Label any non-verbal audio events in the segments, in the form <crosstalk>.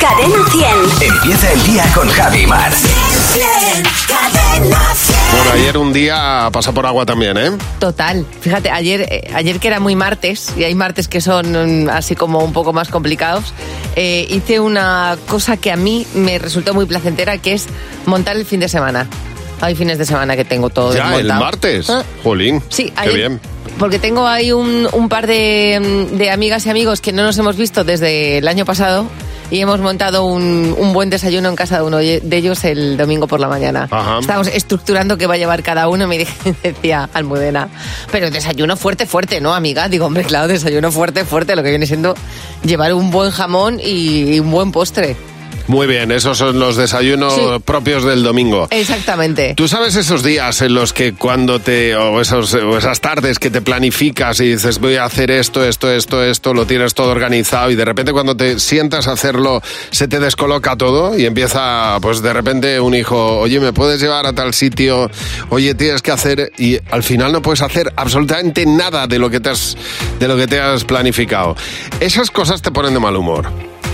Cadena 100. Empieza el día con Javi Mar. Cadena 100. Bueno, ayer un día pasa por agua también, ¿eh? Total. Fíjate, ayer, eh, ayer que era muy martes, y hay martes que son mm, así como un poco más complicados, eh, hice una cosa que a mí me resultó muy placentera, que es montar el fin de semana. Hay fines de semana que tengo todo Ya, el desmontado. martes. Ah. Jolín. Sí, Qué ayer- bien. Porque tengo ahí un, un par de, mm, de amigas y amigos que no nos hemos visto desde el año pasado y hemos montado un, un buen desayuno en casa de uno de ellos el domingo por la mañana. Ajá. Estamos estructurando qué va a llevar cada uno. Me dije, <laughs> decía Almudena, pero desayuno fuerte, fuerte, ¿no, amiga? Digo, hombre, claro, desayuno fuerte, fuerte, lo que viene siendo llevar un buen jamón y, y un buen postre. Muy bien, esos son los desayunos Sí. propios del domingo. Exactamente. Tú sabes esos días en los que cuando te, o, esos, o esas tardes que te planificas y dices voy a hacer esto, esto, esto, esto, lo tienes todo organizado y de repente cuando te sientas a hacerlo se te descoloca todo y empieza pues de repente un hijo, oye, ¿me puedes llevar a tal sitio? Oye, tienes que hacer y al final no puedes hacer absolutamente nada de lo que te has, de lo que te has planificado. Esas cosas te ponen de mal humor.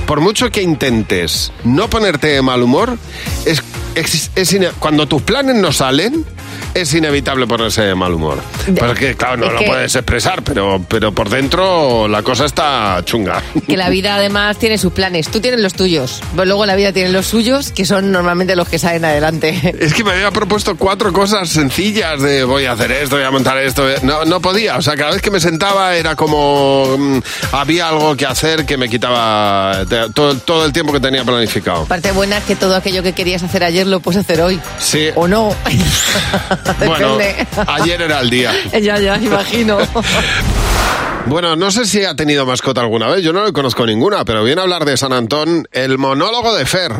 Por mucho que intentes no ponerte de mal humor, es, es- cuando tus planes no salen, es inevitable ponerse de mal humor. Porque, claro, no es lo que- puedes expresar, pero, pero por dentro la cosa está chunga. Que la vida además tiene sus planes. Tú tienes los tuyos, pero luego la vida tiene los suyos, que son normalmente los que salen adelante. <laughs> Es que me había propuesto cuatro cosas sencillas de voy a hacer esto, voy a montar esto. No, no podía. O sea, cada vez que me sentaba era como mm, había algo que hacer que me quitaba te- todo, todo el tiempo que tenía planificado. Parte buena es que todo aquello que querías hacer ayer lo puedes hacer hoy. Sí. O no. <laughs> Bueno, Depende. ayer era el día. <laughs> ya, ya, imagino. <laughs> Bueno, no sé si ha tenido mascota alguna vez, yo no le conozco ninguna, pero viene a hablar de San Antón el monólogo de Fer.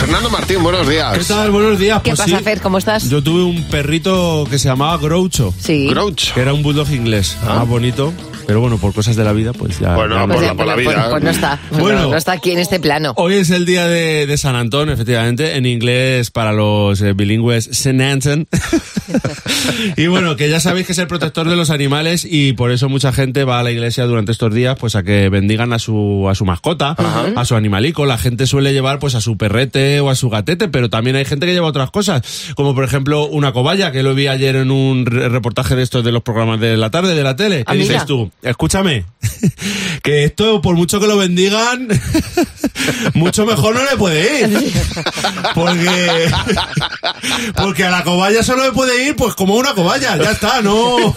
Fernando Martín, buenos días. ¿Qué tal? Buenos días. ¿Qué Pues pasa, sí, Fer? ¿Cómo estás? Yo tuve un perrito que se llamaba Groucho, Sí. Grouch. que era un bulldog inglés. Ah, bonito. Pero bueno, por cosas de la vida, pues ya. Bueno, ya por no. la- por la pues- vida. pues no está. Pues Bueno. no, no está aquí en este plano. Hoy es el día de, de San Antón, efectivamente, en inglés para los eh, bilingües San Anton. <laughs> y bueno, que ya sabéis que es el protector de los animales y por eso mucha gente va a la iglesia durante estos días pues a que bendigan a su a su mascota, a su animalico. La gente suele llevar pues a su perrete o a su gatete, pero también hay gente que lleva otras cosas, como por ejemplo una cobaya, que lo vi ayer en un re- reportaje de estos de los programas de la tarde de la tele. Ah, ¿Qué dices tú? Escúchame, <laughs> que esto, por mucho que lo bendigan, <laughs> mucho mejor no le puede ir. Porque, <laughs> porque a la cobaya solo le puede ir pues como una cobaya, ya está, no. O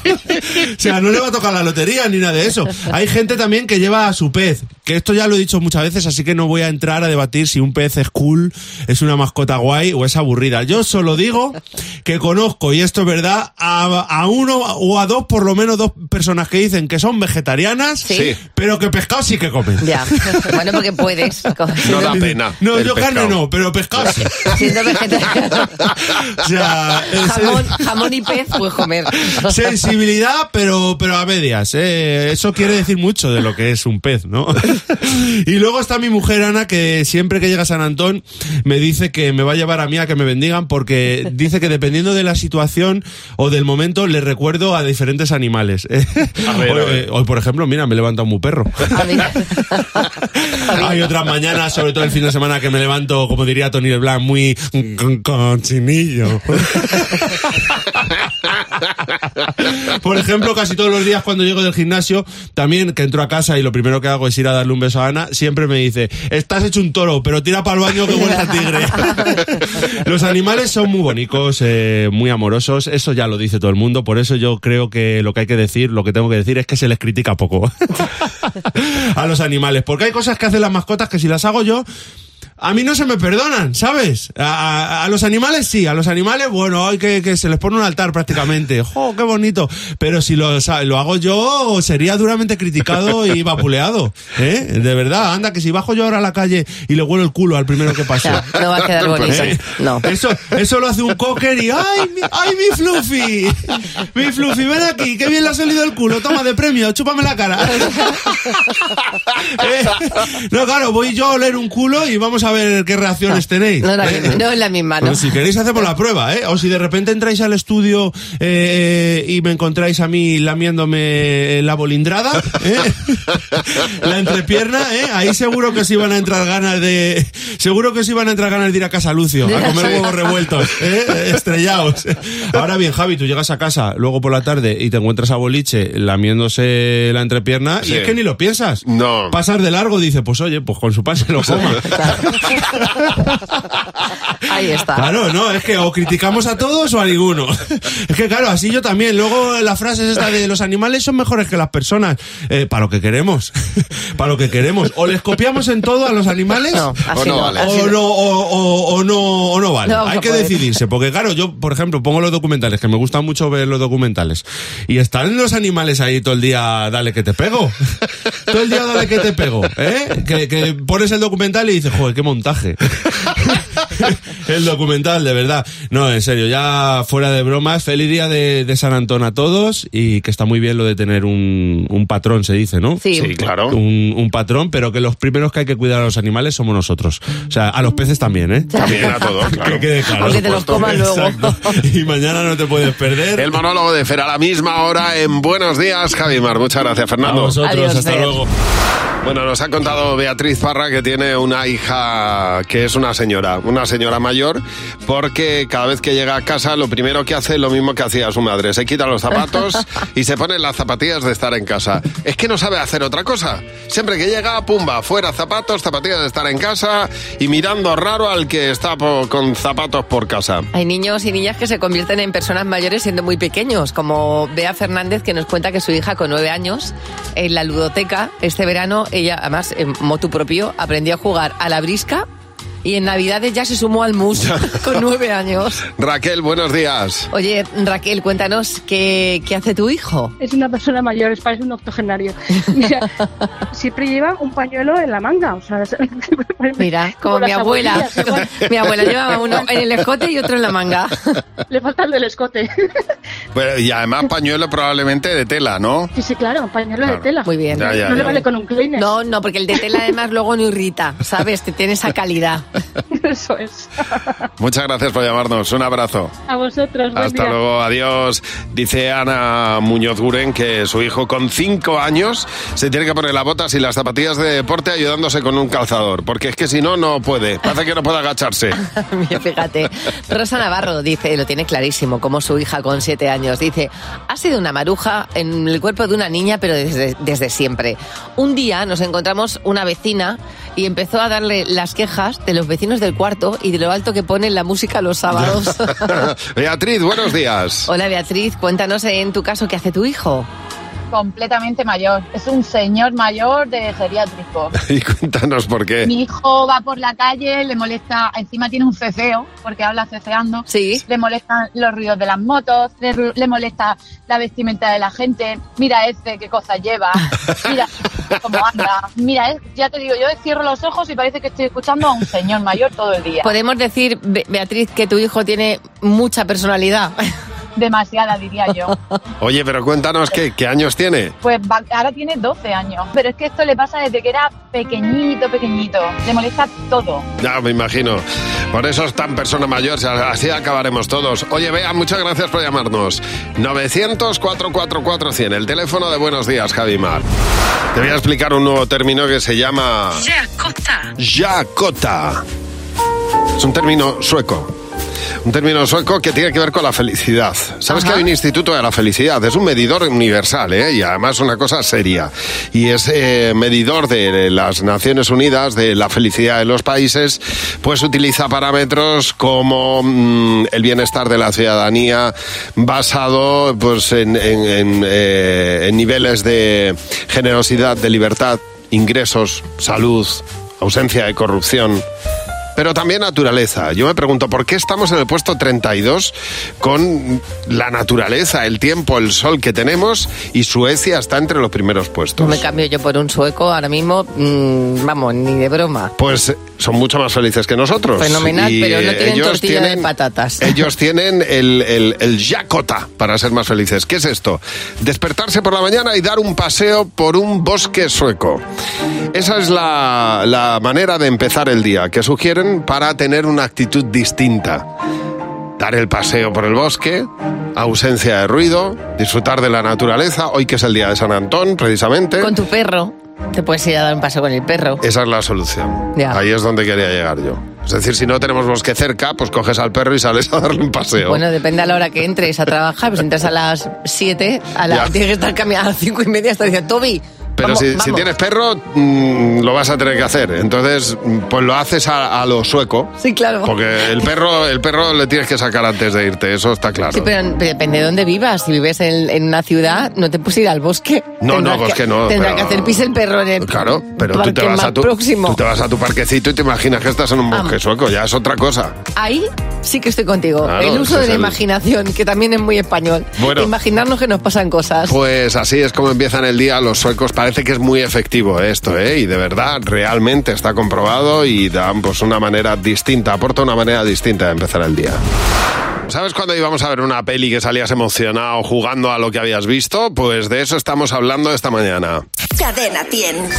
sea, no le va a tocar la lotería ni nada de eso. Hay gente también que lleva a su pez, que esto ya lo he dicho muchas veces, así que no voy a entrar a debatir si un pez es cool, es una mascota guay o es aburrida. Yo solo digo que conozco, y esto es verdad, a, a uno o a dos, por lo menos dos personas que dicen que son vegetarianas, Sí. pero que pescado sí que comen. Ya. <laughs> Bueno, porque puedes. No da pena. No, yo carne no, pero pescado sí. <laughs> Siendo vegetariano. <laughs> O sea, es- Jamón, jamón y pez, pues comer. sensibilidad, pero, pero a medias. ¿eh? Eso quiere decir mucho de lo que es un pez, ¿no? <laughs> y luego está mi mujer Ana, que siempre que llega a San Antón me dice que me va a llevar a mí a que me bendigan, porque dice que dependiendo de la situación o del momento le recuerdo a diferentes animales. <laughs> A ver, a hoy, ver. hoy, por ejemplo, mira, me he levantado muy perro. <laughs> Hay otras mañanas, sobre todo el fin de semana, que me levanto, como diría Tony Leblanc, muy con- cochinillo. Por ejemplo, casi todos los días cuando llego del gimnasio, también que entro a casa y lo primero que hago es ir a un beso a Ana, siempre me dice, estás hecho un toro, pero tira para el baño que huele a tigre. <laughs> Los animales son muy bonitos, eh, muy amorosos, eso ya lo dice todo el mundo, por eso yo creo que lo que hay que decir, lo que tengo que decir es que se les critica poco <laughs> a los animales, porque hay cosas que hacen las mascotas que si las hago yo, a mí no se me perdonan, ¿sabes? A, a- a los animales sí, a los animales, bueno, hay que, que se les pone un altar prácticamente. <laughs> ¡Jo, qué bonito! Pero si lo, lo hago yo, sería duramente criticado y <laughs> vapuleado. ¿Eh? De verdad, anda, que si bajo yo ahora a la calle y le huelo el culo al primero que pase. No va a quedar bonito. <laughs> ¿Eh? No. Eso, eso lo hace un cocker y ¡ay, mi, ay, mi Fluffy! Mi Fluffy, ven aquí, qué bien le ha salido el culo, toma de premio, chúpame la cara. Eh, No, claro, voy yo a oler un culo y vamos a a ver qué reacciones tenéis. No, es la ¿eh? misma, no es la misma, ¿no? Si queréis hacemos la prueba, ¿eh? O si de repente entráis al estudio eh, y me encontráis a mí lamiéndome la bolindrada, ¿eh? <laughs> la entrepierna, ¿eh? Ahí seguro que os iban a entrar ganas de... Seguro que os iban a entrar ganas de ir a casa Lucio, a comer <laughs> huevos revueltos, ¿eh? Estrellados. Ahora bien, Javi, tú llegas a casa luego por la tarde y te encuentras a Boliche lamiéndose la entrepierna Sí. y es que ni lo piensas. No. Pasar de largo dice, pues oye, pues con su pan se lo coma. <laughs> <laughs> Ahí está. Claro, no, es que o criticamos a todos o a ninguno. Es que claro, así yo también. Luego la frase es esta de los animales son mejores que las personas. Eh, para lo que queremos. <laughs> para lo que queremos. O les copiamos en todo a los animales. No, así no no. vale. O no, o, o- o no, o no vale. No vamos Hay que poder. decidirse. Porque claro, yo, por ejemplo, pongo los documentales, que me gustan mucho ver los documentales. Y están los animales ahí todo el día, dale que te pego. <laughs> todo el día, dale que te pego. ¿eh? Que, que pones el documental y dices, joder, qué montaje. <laughs> <laughs> el documental, de verdad. No, en serio, ya fuera de bromas, feliz día de, de San Antón a todos y que está muy bien lo de tener un, un patrón, se dice, ¿no? Sí. Sí, claro. Un, un patrón, pero que los primeros que hay que cuidar a los animales somos nosotros. O sea, a los peces también, ¿eh? También a todos, <laughs> claro. Que quede claro. Aunque te los coman luego. Y mañana no te puedes perder. El monólogo de Fer a la misma hora en Buenos Días, Javimar. Muchas gracias, A Fernando. vosotros, Adiós, hasta Fer. luego. Bueno, nos ha contado Beatriz Parra que tiene una hija que es una señora, una señora mayor, porque cada vez que llega a casa lo primero que hace es lo mismo que hacía su madre. Se quita los zapatos y se pone las zapatillas de estar en casa. Es que no sabe hacer otra cosa. Siempre que llega, pumba, fuera zapatos, zapatillas de estar en casa y mirando raro al que está con zapatos por casa. Hay niños y niñas que se convierten en personas mayores siendo muy pequeños, como Bea Fernández, que nos cuenta que su hija con nueve años, en la ludoteca, este verano, ella, además, en motu propio, aprendió a jugar a la brisca y en Navidades ya se sumó al mus <laughs> con nueve años. Raquel, buenos días. Oye, Raquel, cuéntanos qué, qué hace tu hijo. Es una persona mayor, es parece un octogenario. Mira, <laughs> siempre lleva un pañuelo en la manga. O sea, <laughs> Mira, como, mi abuela. mi abuela llevaba uno en el escote y otro en la manga. Le falta el del escote. Pero- y además pañuelo probablemente de tela, ¿no? Sí, sí, claro, pañuelo Claro. de tela. Muy bien. Ya, ya, no le vale con un Kleenex. No, no, porque el de tela además luego no irrita, ¿sabes? Te tiene esa calidad. <laughs> Eso es. <laughs> Muchas gracias por llamarnos. Un abrazo. A vosotros, buen Hasta día. luego, adiós. Dice Ana Muñoz Guren que su hijo con cinco años se tiene que poner las botas y las zapatillas de deporte ayudándose con un calzador, porque es que si no, no puede. Parece que no puede agacharse. <laughs> Mira, Fíjate, Rosa Navarro dice, lo tiene clarísimo, como su hija con siete años, dice, ha sido una maruja en el cuerpo de una niña, pero desde, desde siempre. Un día nos encontramos una vecina y empezó a darle las quejas de los vecinos del cuarto y de lo alto que ponen la música los sábados. <laughs> Beatriz, buenos días. Hola Beatriz, cuéntanos en tu caso qué hace tu hijo. Completamente mayor. Es un señor mayor de geriátrico. <laughs> Y cuéntanos por qué. Mi hijo va por la calle, le molesta, encima tiene un ceceo, porque habla ceceando. Sí. Le molestan los ruidos de las motos, le, ru- le molesta la vestimenta de la gente. Mira este, qué cosa lleva. <laughs> Mira cómo anda. Mira, es- ya te digo, yo cierro los ojos y parece que estoy escuchando a un señor mayor todo el día. Podemos decir, Be- Beatriz, que tu hijo tiene mucha personalidad. <laughs> Demasiada, diría yo. <laughs> Oye, pero cuéntanos qué, qué años tiene. Pues va- ahora tiene 12 años. Pero es que esto le pasa desde que era pequeñito, pequeñito. Le molesta todo. Ya, me imagino. Por eso es tan persona mayor, así acabaremos todos. Oye, Bea, muchas gracias por llamarnos. 900-444-100, el teléfono de Buenos Días, Javimar. Te voy a explicar un nuevo término que se llama... Yakota. Es un término sueco. Un término sueco que tiene que ver con la felicidad. ¿Sabes que hay un instituto de la felicidad? Es un medidor universal, ¿eh? Y además una cosa seria. Y es eh, medidor de las Naciones Unidas de la felicidad de los países, pues utiliza parámetros como mm, el bienestar de la ciudadanía basado pues en, en- en, eh, en niveles de generosidad, de libertad, ingresos, salud, ausencia de corrupción pero también naturaleza. Yo me pregunto, ¿por qué estamos en el puesto 32 con la naturaleza, el tiempo, el sol que tenemos y Suecia está entre los primeros puestos? No me cambio yo por un sueco ahora mismo, mm, vamos, ni de broma. Pues son mucho más felices que nosotros. Fenomenal, Y, pero no eh, tienen ellos tortilla tienen- de patatas. <laughs> Ellos tienen el, el, el Yakota para ser más felices. ¿Qué es esto? Despertarse por la mañana y dar un paseo por un bosque sueco. Esa es la, la manera de empezar el día que sugieren para tener una actitud distinta. Dar el paseo por el bosque, ausencia de ruido, disfrutar de la naturaleza. Hoy que es el día de San Antón, precisamente. Con tu perro, te puedes ir a dar un paso con el perro. Esa es la solución. Ya. Ahí es donde quería llegar yo. Es decir, si no tenemos bosque cerca, pues coges al perro y sales a darle un paseo. Bueno, depende a la hora que entres a trabajar. Pues entras a las 7, a la, Ya. tienes que estar cambiando a las 5 y media hasta diciendo, Toby, Pero vamos, si, si vamos". tienes perro, mm, lo vas a tener que hacer. Entonces, mm, pues lo haces a, a lo sueco. Sí, claro. Porque el perro, el perro le tienes que sacar antes de irte, eso está claro. Sí, pero depende de dónde vivas. Si vives en, en una ciudad, no te puedes ir al bosque. No, Tendrás no, bosque no, Tendrá pero- que hacer pis el perro en el Claro, pero tú te, vas a tu, próximo. tú te vas a tu parquecito y te imaginas que estás en un bosque sueco, ya es otra cosa. Ahí sí que estoy contigo. Claro, el uso de la el- imaginación, que también es muy español. Bueno. Imaginarnos que nos pasan cosas. Pues así es como empiezan el día los suecos. Parece que es muy efectivo esto, ¿eh? Y de verdad, realmente está comprobado y dan pues una manera distinta, aporta una manera distinta de empezar el día. ¿Sabes cuando íbamos a ver una peli que salías emocionado jugando a lo que habías visto? Pues de eso estamos hablando esta mañana. Cadena 100.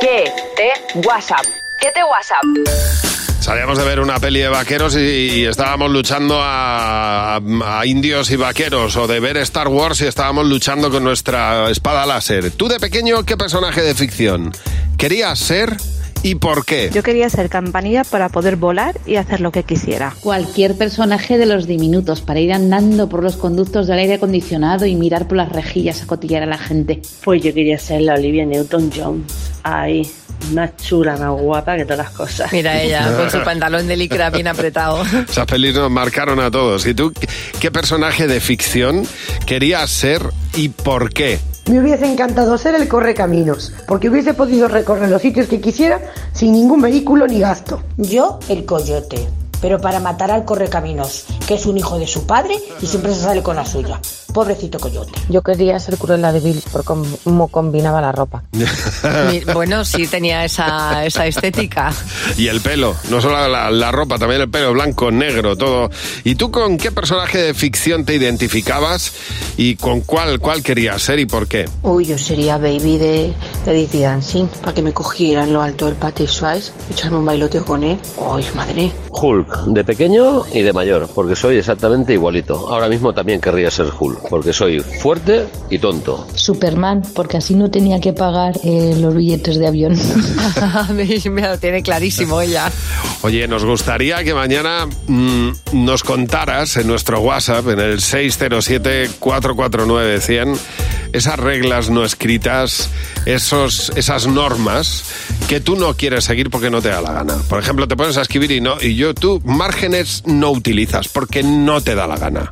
¿Qué te WhatsApp? ¿Qué te WhatsApp? Salíamos de ver una peli de vaqueros y, estábamos luchando a, a indios y vaqueros, o de ver Star Wars y estábamos luchando con nuestra espada láser. ¿Tú de pequeño qué personaje de ficción querías ser y por qué? Yo quería ser campanilla para poder volar y hacer lo que quisiera. Cualquier personaje de los diminutos para ir andando por los conductos del aire acondicionado y mirar por las rejillas a cotillar a la gente. Pues yo quería ser la Olivia Newton-John. Ahí, más chula, más guapa que todas las cosas. Mira ella, con su <laughs> pantalón de licra bien apretado. Esas pelis nos marcaron a todos. ¿Y tú qué personaje de ficción querías ser y por qué? Me hubiese encantado ser el correcaminos, porque hubiese podido recorrer los sitios que quisiera sin ningún vehículo ni gasto. Yo, el coyote, pero para matar al correcaminos, que es un hijo de su padre y siempre se sale con la suya. Pobrecito coyote. Yo quería ser Cruella de Vil por cómo combinaba la ropa. <laughs> Bueno, sí tenía esa, esa estética. Y el pelo, no solo la, la ropa, también el pelo blanco, negro, todo. ¿Y tú con qué personaje de ficción te identificabas y con cuál, cuál querías ser y por qué? Uy, yo sería baby de, de Dizzy Dancing, para que me cogiera en lo alto del Patrick Swayze, echarme un bailoteo con él. Uy, madre. Hulk, de pequeño y de mayor, porque soy exactamente igualito. Ahora mismo también querría ser Hulk, porque soy fuerte y tonto. Superman, porque así no tenía que pagar eh, los billetes de avión. <laughs> Me lo tiene clarísimo ella. Oye, nos gustaría que mañana mm, nos contaras en nuestro WhatsApp, en el 607-449-100, esas reglas no escritas, esos, esas normas que tú no quieres seguir porque no te da la gana. Por ejemplo, te pones a escribir y, no, y yo, tú márgenes no utilizas porque no te da la gana.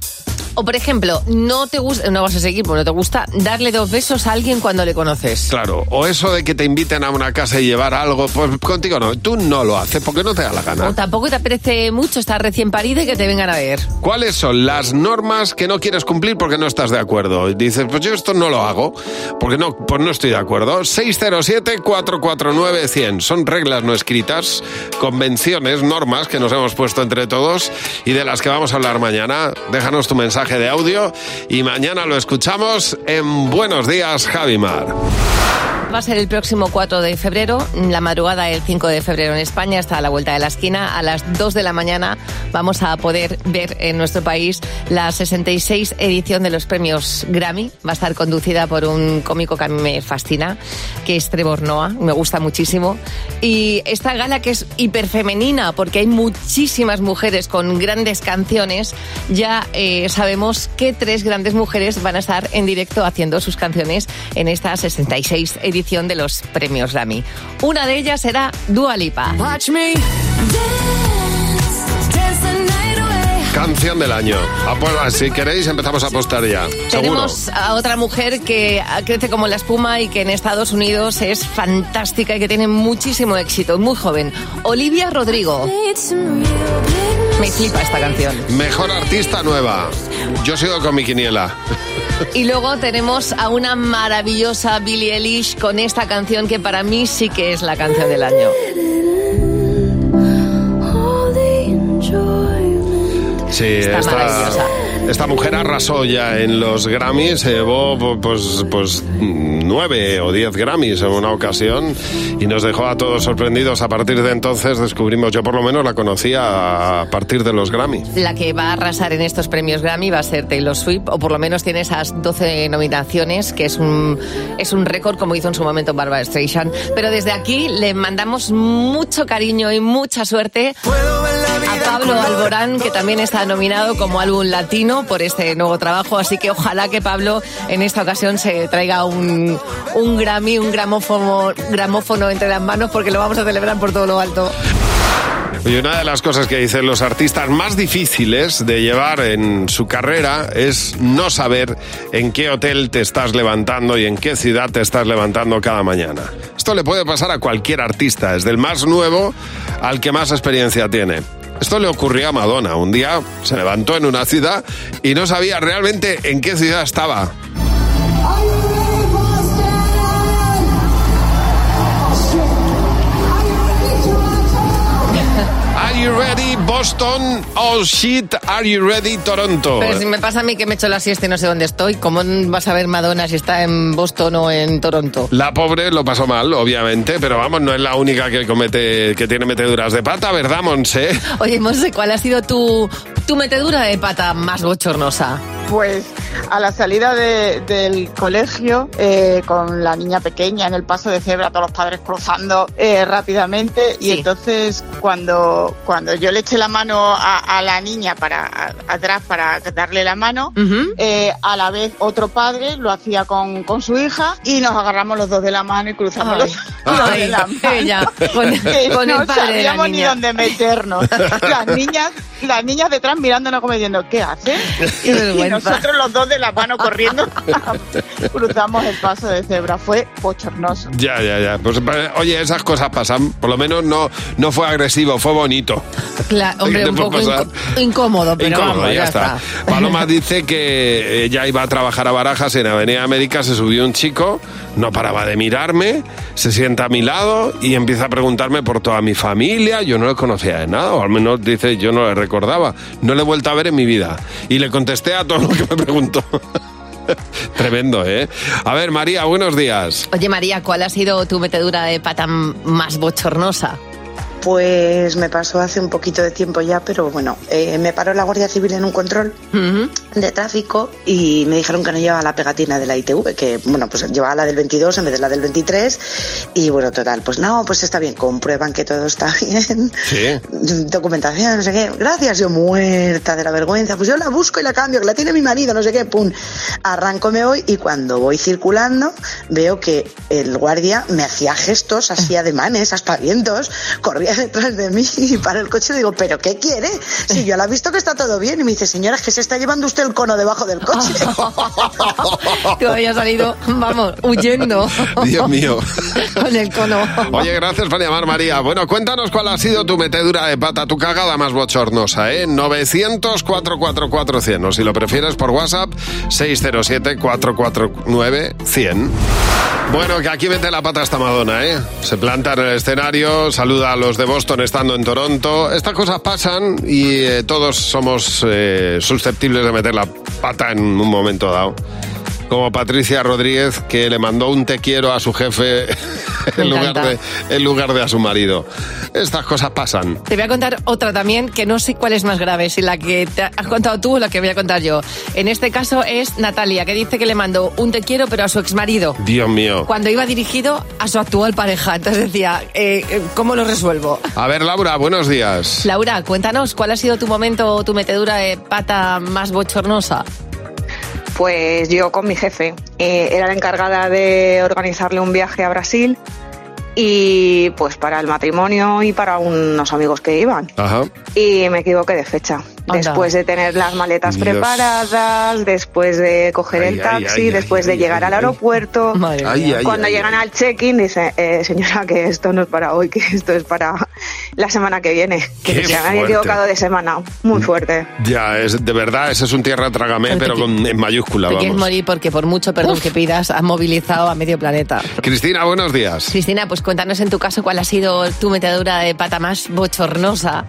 O por ejemplo, no te gusta, no vas a seguir porque no te gusta darle dos besos a alguien cuando le conoces. Claro, o eso de que te inviten a una casa y llevar algo, pues contigo no, tú no lo haces porque no te da la gana. O tampoco te apetece mucho estar recién parida y que te vengan a ver. ¿Cuáles son las normas que no quieres cumplir porque no estás de acuerdo? Y dices, pues yo esto no lo hago porque no, pues no estoy de acuerdo. 607-449-100. Son reglas no escritas, convenciones, normas que nos hemos puesto entre todos y de las que vamos a hablar mañana. Déjanos tu mensaje de audio y mañana lo escuchamos en Buenos Días, Javimar. Va a ser el próximo 4 de febrero, la madrugada del 5 de febrero en España, está a la vuelta de la esquina. A las 2 de la mañana vamos a poder ver en nuestro país la 66 edición de los premios Grammy. Va a estar conducida por un cómico que a mí me fascina, que es Trevor Noah, me gusta muchísimo. Y esta gala que es hiperfemenina, porque hay muchísimas mujeres con grandes canciones, ya eh, sabemos que tres grandes mujeres van a estar en directo haciendo sus canciones en esta 66 edición de los premios Grammy. Una de ellas será Dua Lipa. Watch me dance, dance the night away. Canción del año. Pues, ah, si queréis empezamos a apostar ya. Seguro. Tenemos a otra mujer que crece como la espuma y que en Estados Unidos es fantástica y que tiene muchísimo éxito, muy joven. Olivia Rodrigo. Me flipa esta canción. Mejor artista nueva. Yo sigo con mi quiniela. Y luego tenemos a una maravillosa Billie Eilish con esta canción que para mí sí que es la canción del año. Sí, Está esta, maravillosa. esta mujer arrasó ya en los Grammys, se llevó pues, pues nueve o diez Grammys en una ocasión y nos dejó a todos sorprendidos. A partir de entonces descubrimos, yo por lo menos la conocía a partir de los Grammys. La que va a arrasar en estos premios Grammy va a ser Taylor Swift, o por lo menos tiene esas 12 nominaciones, que es un, es un récord como hizo en su momento Barbara Streisand. Pero desde aquí le mandamos mucho cariño y mucha suerte a Pablo Alborán, que también está nominado como álbum latino por este nuevo trabajo. Así que ojalá que Pablo en esta ocasión se traiga un, un Grammy, un gramófono, gramófono entre las manos, porque lo vamos a celebrar por todo lo alto. Y una de las cosas que dicen los artistas más difíciles de llevar en su carrera es no saber en qué hotel te estás levantando y en qué ciudad te estás levantando cada mañana. Esto le puede pasar a cualquier artista, desde el más nuevo al que más experiencia tiene. Esto le ocurrió a Madonna. Un día se levantó en una ciudad y no sabía realmente en qué ciudad estaba. You ready, Boston? Oh shit, are you ready, Toronto? Pero si me pasa a mí que me echo la siesta y no sé dónde estoy, ¿cómo vas a ver Madonna si está en Boston o en Toronto? La pobre lo pasó mal, obviamente, pero vamos, no es la única que comete, que tiene meteduras de pata, ¿verdad, Monse? Oye, Monse, ¿cuál ha sido tu, tu metedura de pata más bochornosa? Pues a la salida de- del colegio, eh, con la niña pequeña en el paso de cebra, todos los padres cruzando eh, rápidamente, y entonces cuando, cuando yo le eché la mano a, a la niña para a- atrás para darle la mano, eh, a la vez otro padre lo hacía con, con su hija y nos agarramos los dos de la mano y cruzamos Ay. los Ay, la mano. ella, con- con el no padre de la sabíamos ni niña. dónde meternos. Las niñas, las niñas detrás mirándonos como diciendo, ¿qué hacen? Y nosotros los dos de la mano corriendo <laughs> cruzamos el paso de cebra. Fue bochornoso. Ya, ya, ya. Pues, oye, esas cosas pasan. Por lo menos no, no fue agresivo, fue bonito. Hombre, ¿Qué un poco pasar? incómodo, pero Incómodo, vamos, ya, está. Paloma <laughs> dice que ella iba a trabajar a Barajas en Avenida América, se subió un chico, no paraba de mirarme, se sienta a mi lado y empieza a preguntarme por toda mi familia. Yo no le conocía de nada, o al menos dice yo no le recordaba. No le he vuelto a ver en mi vida. Y le contesté a todo lo que me preguntó. <laughs> Tremendo, ¿eh? A ver, María, buenos días. Oye, María, ¿cuál ha sido tu metedura de pata más bochornosa? Pues me pasó hace un poquito de tiempo ya, pero bueno, eh, me paró la Guardia Civil en un control de tráfico y me dijeron que no llevaba la pegatina de la ITV, que bueno, pues llevaba la del 22 en vez de la del 23 y bueno, total, pues no, pues está bien, comprueban que todo está <laughs> bien, Sí. documentación, no sé qué, gracias, yo muerta de la vergüenza, pues yo la busco y la cambio, que la tiene mi marido, no sé qué, pum, arranco, me voy y cuando voy circulando veo que el guardia me hacía gestos, hacía ademanes, aspavientos, corría detrás de mí y para el coche y digo, ¿pero qué quiere? Si yo la he visto que está todo bien y me dice, señora, es que se está llevando usted el cono debajo del coche. <laughs> Tú habías salido, vamos, huyendo. <laughs> Dios mío. <laughs> Con el cono. Oye, gracias por llamar, María. Bueno, cuéntanos cuál ha sido tu metedura de pata, tu cagada más bochornosa, ¿eh? 900-444-100. O si lo prefieres por WhatsApp, 607-449-100. Bueno, que aquí mete la pata esta Madonna, ¿eh? Se planta en el escenario, saluda a los de Boston estando en Toronto. Estas cosas pasan y eh, todos somos eh, susceptibles de meter la pata en un momento dado. Como Patricia Rodríguez, que le mandó un te quiero a su jefe <laughs> Me en lugar, encanta. de, en lugar de a su marido. Estas cosas pasan. Te voy a contar otra también, que no sé cuál es más grave, si la que te has contado tú o la que voy a contar yo. En este caso es Natalia, que dice que le mandó un te quiero, pero a su exmarido. Dios mío. Cuando iba dirigido a su actual pareja. Entonces decía, eh, eh, ¿cómo lo resuelvo? A ver, Laura, buenos días. Laura, cuéntanos, ¿cuál ha sido tu momento o tu metedura de pata más bochornosa? Pues yo con mi jefe. Eh, era la encargada de organizarle un viaje a Brasil y pues para el matrimonio y para unos amigos que iban. Ajá. Y me equivoqué de fecha. Después de tener las maletas Dios. preparadas, después de coger el Ay, ay, taxi, ay, después de llegar al aeropuerto. Cuando ay, llegan al check-in, dice, eh, señora, que esto no es para hoy, <laughs> que esto es para la semana que viene. Qué Que se me había fuerte. equivocado de semana. Muy fuerte. Ya, es de verdad, ese es un tierra trágame, pero con, en mayúscula, Te quieres vamos. morir porque por mucho perdón que pidas, has movilizado a medio planeta. Cristina, buenos días. Cristina, pues cuéntanos en tu caso cuál ha sido tu metedura de pata más bochornosa.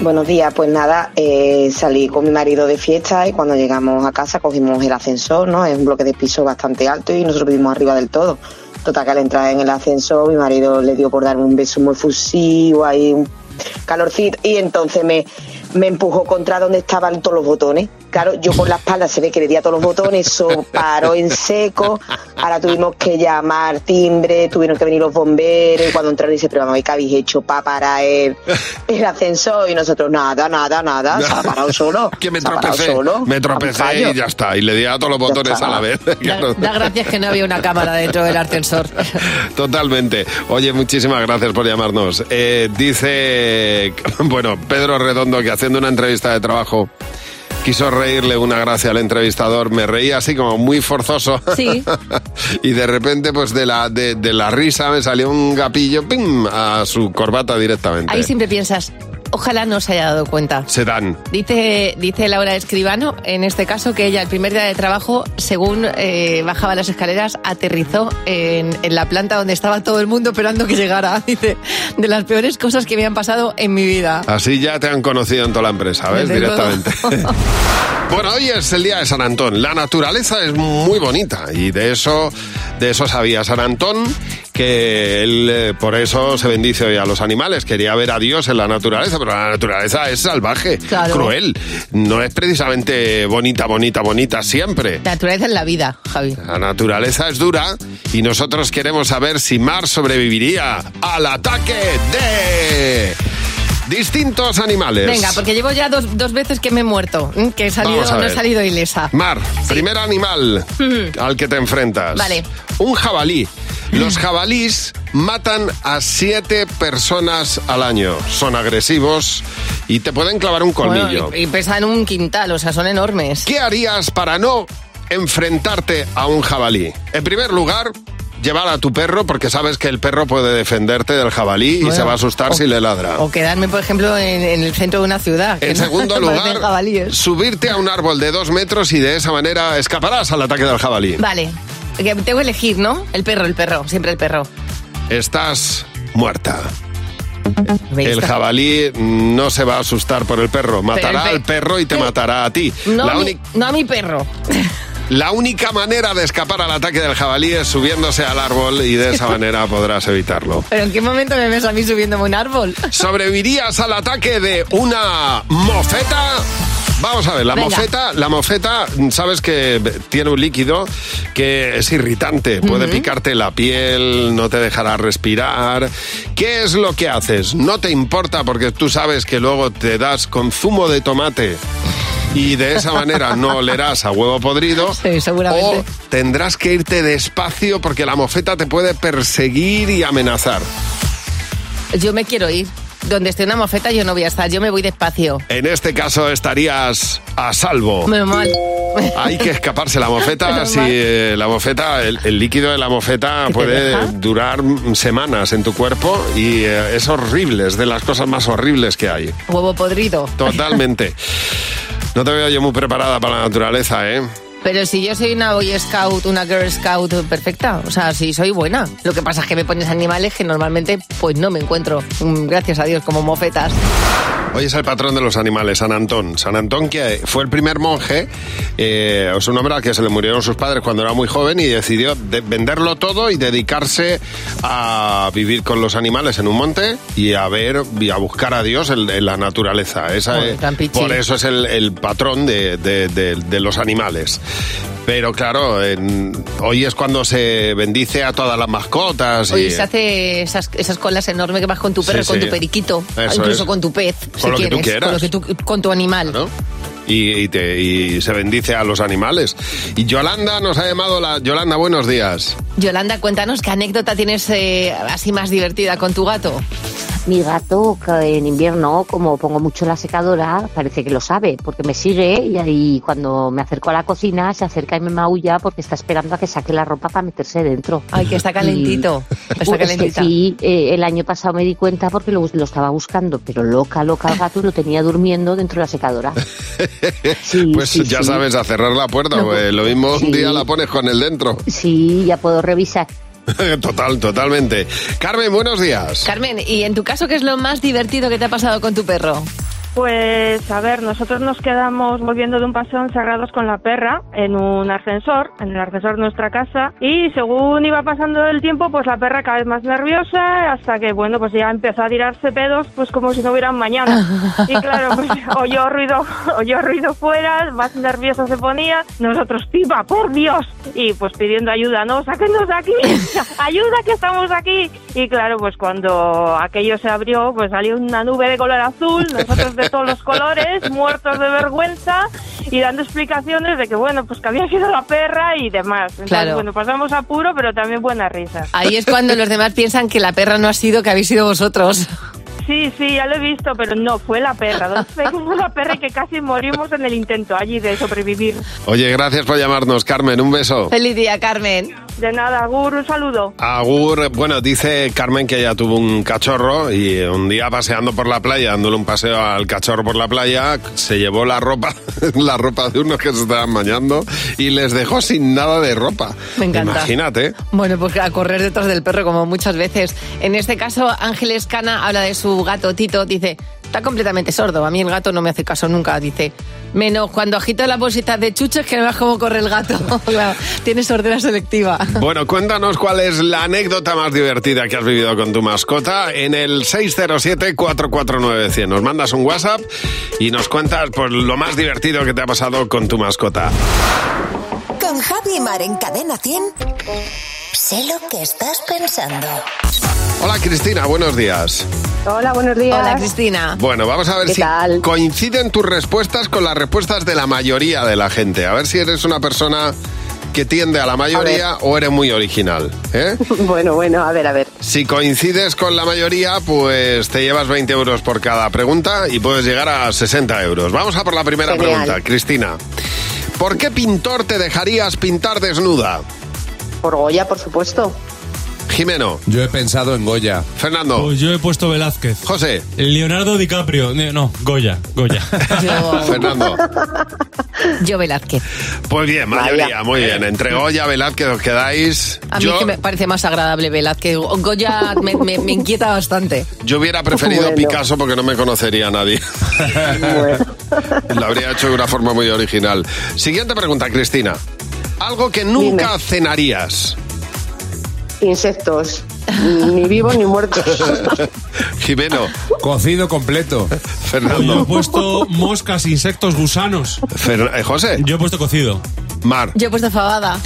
Buenos días, pues nada, eh, salí con mi marido de fiesta y cuando llegamos a casa cogimos el ascensor, ¿no? Es un bloque de piso bastante alto y nosotros vivimos arriba del todo. Total que al entrar en el ascensor mi marido le dio por darme un beso muy fusivo, ahí un calorcito y entonces me, me empujó contra donde estaban todos los botones. Claro, yo por la espalda se ve que le di a todos los botones, eso paró en seco. Ahora tuvimos que llamar timbre, tuvieron que venir los bomberos. Y cuando entraron dice, pero vamos, ¿qué habéis hecho para parar el, el ascensor? Y nosotros, nada, nada, nada, se ha parado solo. <laughs> Que me tropecé, solo. me tropecé y ya está. Y le di a todos los botones está. a la vez. <laughs> Da, da gracias que no había una cámara dentro del ascensor. <laughs> Totalmente. Oye, muchísimas gracias por llamarnos. Eh, dice, bueno, Pedro Redondo que haciendo una entrevista de trabajo quiso reírle una gracia al entrevistador. Me reía así como muy forzoso. Sí. <laughs> y de repente, pues de la, de, de la risa me salió un gapillo ¡pim! a su corbata directamente. Ahí siempre piensas, ojalá no se haya dado cuenta. Se dan. Dice, dice Laura Escribano, en este caso, que ella el primer día de trabajo, según eh, bajaba las escaleras, aterrizó en, en la planta donde estaba todo el mundo esperando que llegara. <laughs> Dice, de las peores cosas que me han pasado en mi vida. Así ya te han conocido en toda la empresa, ¿ves? Desde. Directamente. <laughs> <laughs> Bueno, hoy es el día de San Antón. La naturaleza es muy bonita y de eso, de eso sabía San Antón que él eh, por eso se bendice hoy a los animales. Quería ver a Dios en la naturaleza, pero la naturaleza es salvaje, Claro. cruel. No es precisamente bonita, bonita, bonita siempre. La naturaleza en la vida, Javi. La naturaleza es dura y nosotros queremos saber si Mar sobreviviría al ataque de distintos animales. Venga, porque llevo ya dos, dos veces que me he muerto, ¿m? que he salido, no he salido ilesa. Mar, primer animal al que te enfrentas. Vale. Un jabalí. Los jabalís matan a siete personas al año. Son agresivos y te pueden clavar un colmillo. Bueno, y, y pesan un quintal, o sea, son enormes. ¿Qué harías para no enfrentarte a un jabalí? En primer lugar, llevar a tu perro porque sabes que el perro puede defenderte del jabalí y Bueno, se va a asustar o- si le ladra. O quedarme, por ejemplo, en, en el centro de una ciudad. En no- segundo <laughs> lugar, jabalíes. subirte a un árbol de dos metros y de esa manera escaparás al ataque del jabalí. Vale, que tengo que elegir, ¿no? El perro, el perro, siempre el perro. Estás muerta. El jabalí no se va a asustar por el perro, matará el pe- al perro y te matará a ti. No, La, mi, no a mi perro. la única manera de escapar al ataque del jabalí es subiéndose al árbol y de esa <laughs> manera podrás evitarlo. ¿Pero en qué momento me ves a mí subiéndome un árbol? ¿Sobrevivirías al ataque de una mofeta? Vamos a ver, la Venga. mofeta, la mofeta, sabes que tiene un líquido que es irritante, puede picarte la piel, no te dejará respirar. ¿Qué es lo que haces? No te importa porque tú sabes que luego te das con zumo de tomate y de esa manera <laughs> no olerás a huevo podrido. Sí, seguramente. O tendrás que irte despacio porque la mofeta te puede perseguir y amenazar. Yo me quiero ir. Donde esté una mofeta yo no voy a estar, yo me voy despacio. En este caso estarías a salvo. Menos mal. <laughs> Hay que escaparse la mofeta. Si eh, la mofeta, el, el líquido de la mofeta puede durar semanas en tu cuerpo y eh, es horrible, es de las cosas más horribles que hay. Huevo podrido. Totalmente. <laughs> No te veo yo muy preparada para la naturaleza, ¿eh? Pero si yo soy una Boy Scout, una Girl Scout perfecta, o sea, si soy buena. Lo que pasa es que me pones animales que normalmente pues no me encuentro, mm, gracias a Dios, como mofetas. Hoy es el patrón de los animales, San Antón. San Antón, que fue el primer monje, eh, es un hombre al que se le murieron sus padres cuando era muy joven y decidió de- venderlo todo y dedicarse a vivir con los animales en un monte y a ver y a buscar a Dios en, en la naturaleza. Esa, pichi. por eso es el, el patrón de, de- de- de los animales. Pero claro, en- hoy es cuando se bendice a todas las mascotas. Oye, y, se hace esas, esas colas enormes que vas con tu perro, Sí, con sí. tu periquito, Eso incluso es. con tu pez, Con si lo que tú quieras. con, lo que tú- con tu animal. y, y te- y se bendice a los animales. Y Yolanda nos ha llamado la... Yolanda, buenos días. Yolanda, cuéntanos qué anécdota tienes eh, así más divertida con tu gato. Mi gato, que en invierno, como pongo mucho la secadora, parece que lo sabe, porque me sigue y ahí cuando me acerco a la cocina se acerca y me maulla porque está esperando a que saque la ropa para meterse dentro. Ay, que está calentito. Y- Está <laughs> Pues es que calentita. sí, eh, el año pasado me di cuenta porque lo, lo estaba buscando, pero loca, loca el gato y lo tenía durmiendo dentro de la secadora. <laughs> pues sí, ya sí. sabes, a cerrar la puerta, No, pues, lo mismo un día la pones con el dentro. Sí, ya puedo revisar. <laughs> Total, totalmente. Carmen, buenos días. Carmen, ¿y en tu caso qué es lo más divertido que te ha pasado con tu perro? Pues a ver, nosotros nos quedamos volviendo de un paseo encerrados con la perra en un ascensor, en el ascensor de nuestra casa, y según iba pasando el tiempo, pues la perra cada vez más nerviosa, hasta que bueno, pues ya empezó a tirarse pedos, pues como si no hubieran mañana. Y claro, <laughs> pues oyó ruido, oyó ruido fuera, más nerviosa se ponía, nosotros, pipa, por Dios, y pues pidiendo ayuda, no, sáquenos de aquí, <laughs> ayuda que estamos aquí. Y claro, pues cuando aquello se abrió, pues salió una nube de color azul, nosotros de todos los colores, muertos de vergüenza y dando explicaciones de que bueno, pues que había sido la perra y demás. Entonces, Claro. bueno, pasamos apuro, pero también buenas risas. Ahí es cuando los demás piensan que la perra no ha sido, que habéis sido vosotros. Sí, sí, ya lo he visto, pero no, fue la perra. Dos <laughs> fue la perra y que casi morimos en el intento allí de sobrevivir. Oye, gracias por llamarnos, Carmen. Un beso. Feliz día, Carmen. De nada, Gur, un saludo. Agur, bueno, dice Carmen que ella tuvo un cachorro y un día paseando por la playa, dándole un paseo al cachorro por la playa, se llevó la ropa, <laughs> la ropa de unos que se estaban bañando y les dejó sin nada de ropa. Me encanta. Imagínate. Bueno, pues a correr detrás del perro como muchas veces. En este caso, Ángeles Cana habla de su gato Tito. Dice, está completamente sordo. A mí el gato no me hace caso nunca. Dice, menos cuando agito las bolsitas de chuches que no veas cómo corre el gato. <laughs> Claro, Tiene sordera selectiva. <laughs> Bueno, cuéntanos cuál es la anécdota más divertida que has vivido con tu mascota en el 607-449-100. Nos mandas un WhatsApp y nos cuentas pues, lo más divertido que te ha pasado con tu mascota. Con Javi Mar en Cadena 100. Sé lo que estás pensando. Hola Cristina, buenos días. Hola, buenos días. Hola, Cristina. Bueno, vamos a ver ¿Qué si tal? coinciden tus respuestas con las respuestas de la mayoría de la gente. A ver si eres una persona que tiende a la mayoría o eres muy original. ¿eh? <laughs> Bueno, bueno, a ver, a ver. Si coincides con la mayoría, pues te llevas 20 euros por cada pregunta y puedes llegar a 60 euros. Vamos a por la primera Genial. pregunta, Cristina. ¿Por qué pintor te dejarías pintar desnuda? Por Goya, por supuesto. Jimeno. Yo he pensado en Goya. Fernando. Pues yo he puesto Velázquez. José. Leonardo DiCaprio. No, Goya, Goya. <laughs> Fernando. Yo Velázquez. Pues bien, mayoría, muy bien. Entre Goya, Velázquez os quedáis. A mí Yo, que me parece más agradable Velázquez. Goya me, me- me inquieta bastante. yo hubiera preferido Bueno. Picasso porque no me conocería a nadie. Lo habría hecho de una forma muy original. Siguiente pregunta, Cristina. Algo que nunca cenarías. Insectos. Ni vivos ni muertos. <laughs> Jimeno. Cocido completo. Yo he Fernando. puesto moscas, insectos, gusanos. Fer- eh, José. Yo he puesto cocido. Mar. Yo he puesto fabada.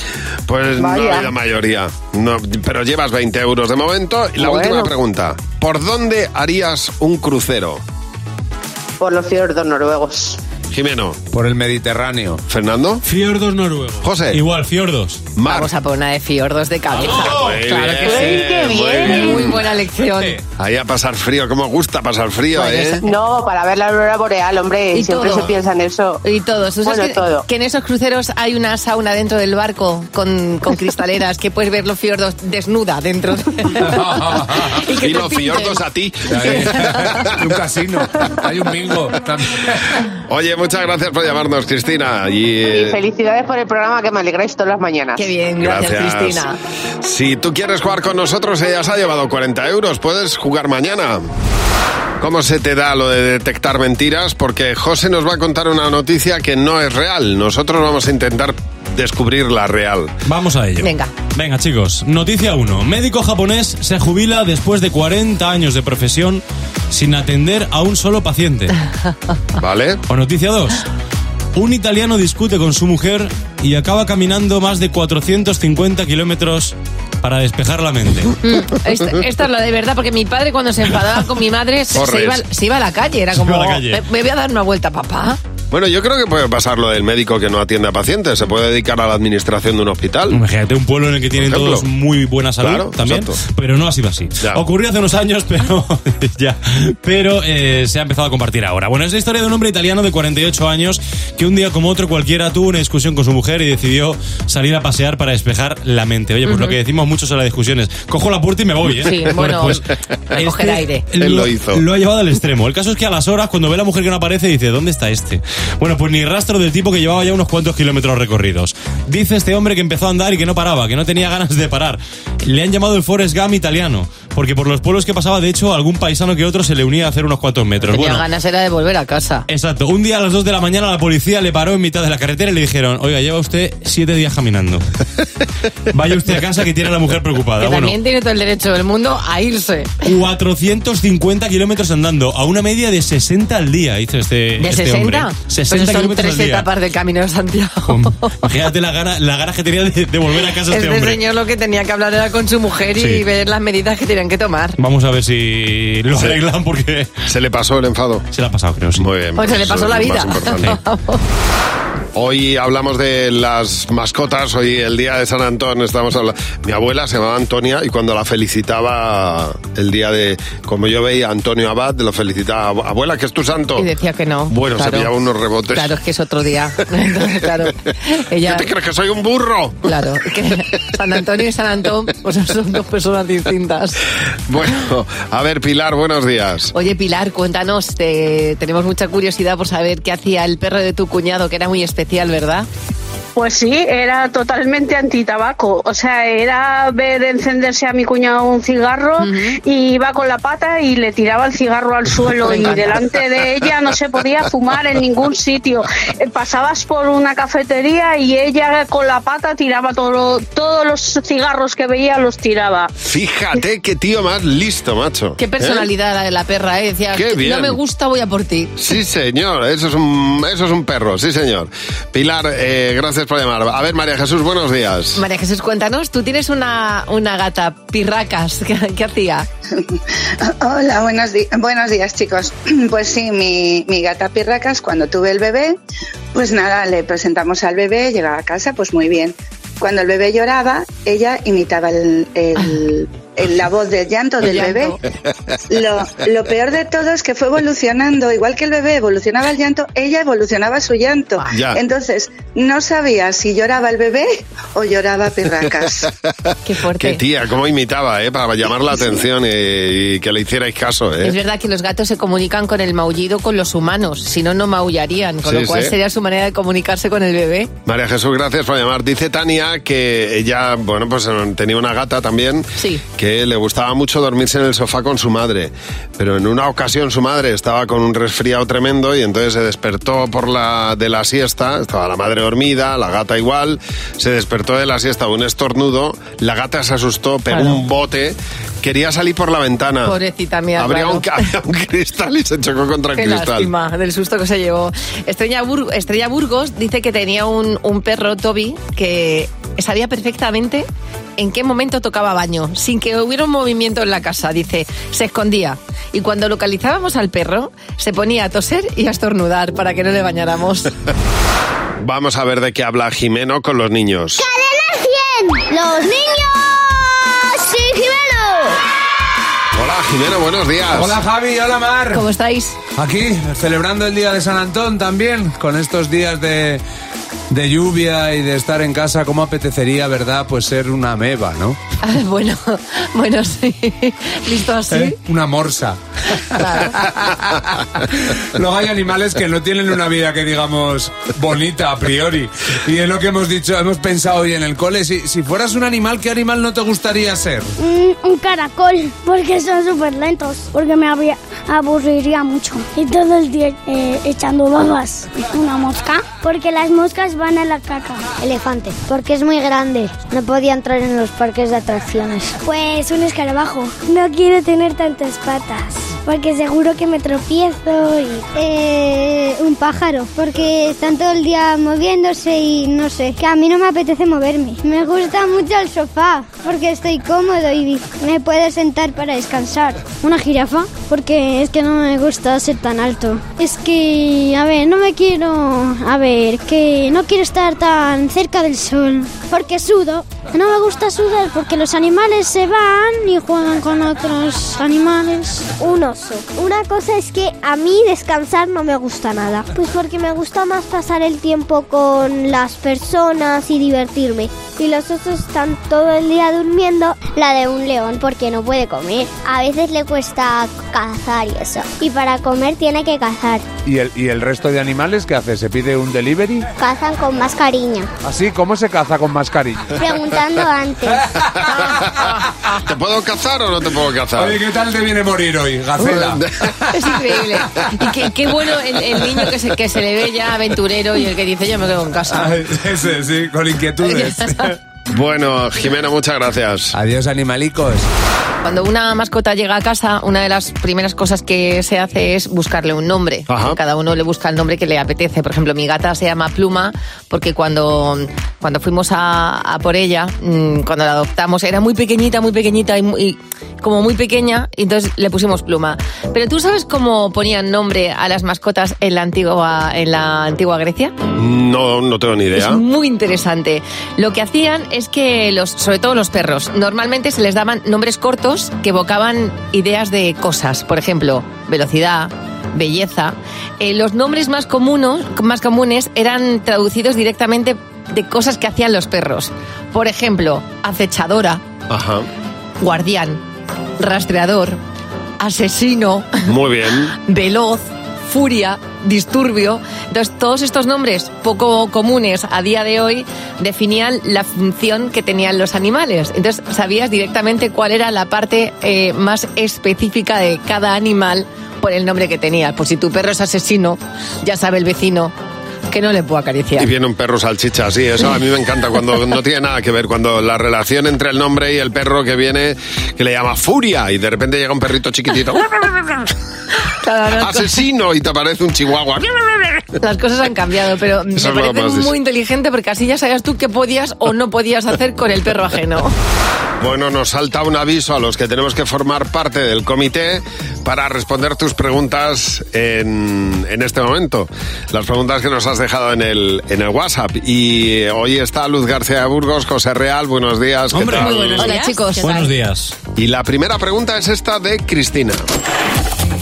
Pues no Vaya. ha habido mayoría. No, pero llevas 20 euros de momento. Y la Bueno. última pregunta. ¿Por dónde harías un crucero? Por los fiordos noruegos. Jimeno. Por el Mediterráneo. Fernando. Fiordos noruegos. José. Igual, fiordos. Mar. Vamos a por una de fiordos de cabeza. Muy claro que bien, sí. muy bien. Muy buena lección. Ahí a pasar frío. ¿Cómo gusta pasar frío, eh? No, para ver la aurora boreal, hombre. Y siempre todo. se piensa en eso. Y todos. ¿Tú sabes Bueno, que, todo. que en esos cruceros hay una sauna dentro del barco con, con cristaleras que puedes ver los fiordos desnuda dentro. de- <laughs> y que Y los pinten. fiordos a ti. <laughs> un casino. Hay un bingo. Oye, muchas gracias por llamarnos, Cristina. Y, eh, Y felicidades por el programa que me alegráis todas las mañanas. Qué bien, gracias, Cristina. Si tú quieres jugar con nosotros, ella se ha llevado 40 euros. Puedes jugar mañana. ¿Cómo se te da lo de detectar mentiras? Porque José nos va a contar una noticia que no es real. Nosotros vamos a intentar descubrir la real. Vamos a ello. Venga. Venga, chicos. Noticia 1. Médico japonés se jubila después de 40 años de profesión sin atender a un solo paciente. <laughs> ¿Vale? O noticia 2. Un italiano discute con su mujer y acaba caminando más de 450 kilómetros para despejar la mente. <laughs> Esta, esta es la de verdad, porque mi padre cuando se enfadaba con mi madre se, se iba, se iba a la calle. Era como, la calle. Me, me voy a dar una vuelta, papá. Bueno, yo creo que puede pasar lo del médico que no atiende a pacientes. Se puede dedicar a la administración de un hospital. Imagínate un pueblo en el que tienen todos muy buena salud Claro, también, exacto. pero no ha sido así. Ocurrió hace unos años, <laughs> pero ya, pero eh, se ha empezado a compartir ahora. Bueno, es la historia de un hombre italiano de 48 años que un día como otro cualquiera tuvo una discusión con su mujer y decidió salir a pasear para despejar la mente. Oye, pues lo que decimos muchos en las discusiones, cojo la puerta y me voy, ¿eh? Sí, <laughs> bueno, a coger aire. Él lo hizo. Lo ha llevado al extremo. El caso es que a las horas, cuando ve a la mujer que no aparece, dice, ¿dónde está este? Bueno, pues ni rastro del tipo que llevaba ya unos cuantos kilómetros recorridos. Dice este hombre que empezó a andar y que no paraba, que no tenía ganas de parar. Le han llamado el Forest Gump italiano, porque por los pueblos que pasaba, de hecho, algún paisano que otro se le unía a hacer unos cuantos metros. Tenía Bueno, ganas era de volver a casa. Exacto. Un día a las 2 de la mañana la policía le paró en mitad de la carretera y le dijeron, oiga, lleva usted siete días caminando. <laughs> Vaya usted a casa que tiene a la mujer preocupada. Que Bueno, también tiene todo el derecho del mundo a irse. 450 kilómetros andando, a una media de 60 al día, dice este, ¿De este 60? hombre. Pues 60 son kilómetros tres al día. etapas del Camino de Santiago. Imagínate la gana, la gana que tenía de, de volver a casa este, Este hombre. señor lo que tenía que hablar era con su mujer y ver las medidas que tenían que tomar. Vamos a ver si lo Sí. arreglan porque... ¿Se le pasó el enfado? Se le ha pasado, creo, sí. Muy bien. Pues se le pasó es la vida. <laughs> Hoy hablamos de las mascotas, hoy el día de San Antón estamos hablando. Mi abuela se llamaba Antonia y cuando la felicitaba el día de, como yo veía Antonio Abad, lo felicitaba, abuela, que es tu santo. Y decía que no. Bueno, se Claro. pillaba unos rebotes. Claro, es que es otro día. <laughs> Entonces, claro. Ella, ¿Qué te crees que soy un burro? Claro, que San Antonio y San Antón pues son dos personas distintas. Bueno, a ver, Pilar, buenos días. Oye, Pilar, cuéntanos, te- tenemos mucha curiosidad por saber qué hacía el perro de tu cuñado, que era muy especial, ¿verdad? Pues sí, era totalmente antitabaco. O sea, era ver encenderse a mi cuñado un cigarro y iba con la pata y le tiraba el cigarro al <laughs> suelo y delante de ella no se podía fumar en ningún sitio. Eh, Pasabas por una cafetería y ella con la pata tiraba todo, todos los cigarros que veía los tiraba. Fíjate qué tío más listo, macho. Qué ¿Eh? personalidad la de la perra, ¿eh? Decía, Qué bien. no me gusta, voy a por ti. Sí, señor, eso es un, eso es un perro, sí, señor. Pilar, eh, gracias por llamar. A ver, María Jesús, buenos días. María Jesús, cuéntanos, tú tienes una, una gata, Pirracas, ¿qué, qué hacía? <laughs> Hola, buenos, buenos días chicos. <clears throat> Pues sí, mi, mi gata Pirracas, cuando tuve el bebé, pues nada, le presentamos al bebé, llegaba a casa, pues muy bien. Cuando el bebé lloraba, ella imitaba el, el- el- la voz del llanto El del llanto. bebé. Lo, lo peor de todo es que fue evolucionando, igual que el bebé evolucionaba el llanto, ella evolucionaba su llanto. Ya. Entonces, no sabía si lloraba el bebé o lloraba Pirracas. <laughs> Qué fuerte. Qué tía, cómo imitaba, ¿eh? Para llamar la atención y, y que le hicierais caso, ¿eh? Es verdad que los gatos se comunican con el maullido con los humanos, si no, no maullarían, con Sí, lo cual sí. sería su manera de comunicarse con el bebé. María Jesús, gracias por llamar. Dice Tania que ella, bueno, pues eh, tenía una gata también Sí. que le gustaba mucho dormirse en el sofá con su madre. Pero en una ocasión su madre estaba con un resfriado tremendo y entonces se despertó por la de la siesta, estaba la madre dormida, la gata igual, se despertó de la siesta un estornudo, la gata se asustó, pegó Claro. un bote, quería salir por la ventana. Pobrecita mía, Habría claro. un, había <laughs> un cristal y se chocó contra el Qué cristal. lástima del susto que se llevó. Estrella, Bur- Estrella Burgos dice que tenía un, un perro, Toby, que sabía perfectamente en qué momento tocaba baño, sin que hubiera un movimiento en la casa. Dice, se escondía. Y cuando localizábamos al perro, se ponía a toser y a estornudar para que no le bañáramos. <laughs> Vamos a ver de qué habla Jimeno con los niños. ¡Cadena 100! ¡Los niños! ¡Sí, Jimeno! Hola Jimeno, buenos días. Hola Javi, hola Mar. ¿Cómo estáis? Aquí, celebrando el día de San Antón también, con estos días de, de lluvia y de estar en casa, ¿cómo apetecería, verdad? Pues ser una meba, ¿no? Ah, <laughs> bueno, <laughs> bueno, sí. <laughs> Listo así. ¿Eh? Una morsa. Luego hay animales que no tienen una vida que digamos bonita a priori. Y es lo que hemos dicho, hemos pensado hoy en el cole. Si, si fueras un animal, ¿qué animal no te gustaría ser? Un, un caracol, porque son súper lentos, porque me habría- aburriría mucho. Y todo el día eh, echando babas. Una mosca, porque las moscas van a la caca. Elefante, porque es muy grande, no podía entrar en los parques de atracciones. Pues un escarabajo, no quiere tener tantas patas. Porque seguro que me tropiezo. Y... Eh, un pájaro, porque están todo el día moviéndose y no sé, que a mí no me apetece moverme. Me gusta mucho el sofá, porque estoy cómodo y me puedo sentar para descansar. Una jirafa, porque es que no me gusta ser tan alto. Es que, a ver, no me quiero... A ver, que no quiero estar tan cerca del sol, porque sudo. No me gusta sudar porque los animales se van y juegan con otros animales. Un Una cosa es que a mí descansar no me gusta nada. Pues porque me gusta más pasar el tiempo con las personas y divertirme. Y los osos están todo el día durmiendo, la de un león porque no puede comer. A veces le cuesta cazar y eso. Y para comer tiene que cazar. ¿Y el, ¿Y el resto de animales qué hace? ¿Se pide un delivery? Cazan con más cariño. ¿Así? ¿Cómo se caza con mascarilla? Preguntando antes. <laughs> ¿Te puedo cazar o no te puedo cazar? Oye, ¿qué tal te viene morir hoy, Gacela? <laughs> Es increíble. Y qué, qué bueno el, el niño que se, que se le ve ya aventurero y el que dice yo me quedo en casa. Ah, Ese, sí, con inquietudes. <laughs> Bueno, Jimena, muchas gracias. Adiós, animalicos. Cuando una mascota llega a casa, una de las primeras cosas que se hace es buscarle un nombre. Cada uno le busca el nombre que le apetece. Por ejemplo, mi gata se llama Pluma porque cuando, cuando fuimos a, a por ella, mm, cuando la adoptamos, era muy pequeñita, muy pequeñita y, muy- y como muy pequeña, y entonces le pusimos Pluma. Pero ¿tú sabes cómo ponían nombre a las mascotas en la antigua, en la antigua Grecia? No, no tengo ni idea. Es muy interesante. Lo que hacían es que, los, sobre todo los perros, normalmente se les daban nombres cortos que evocaban ideas de cosas. Por ejemplo, velocidad, belleza. Eh, los nombres más, comunos, más comunes eran traducidos directamente de cosas que hacían los perros. Por ejemplo, acechadora, Ajá. guardián, rastreador, asesino, Muy bien. <laughs> veloz, furia, disturbio. Entonces, todos estos nombres poco comunes a día de hoy definían la función que tenían los animales. Entonces, sabías directamente cuál era la parte eh, más específica de cada animal por el nombre que tenía. Pues si tu perro es asesino, ya sabe el vecino que no le puedo acariciar. Y viene un perro salchicha, sí, eso a mí me encanta cuando no tiene nada que ver, cuando la relación entre el nombre y el perro que viene, que le llama Furia, y de repente llega un perrito chiquitito, <laughs> asesino, y te aparece un chihuahua. Las cosas han cambiado, pero me Eso parece muy inteligente porque así ya sabías tú qué podías o no podías hacer con el perro ajeno. Bueno, nos salta un aviso a los que tenemos que formar parte del comité para responder tus preguntas en, en este momento. Las preguntas que nos has dejado en el, en el WhatsApp. Y eh, hoy está Luz García de Burgos, José Real, buenos días. ¿qué Hombre, tal? muy buenos Hola, días. chicos. ¿Qué Buenos tal? días. Y la primera pregunta es esta de Cristina.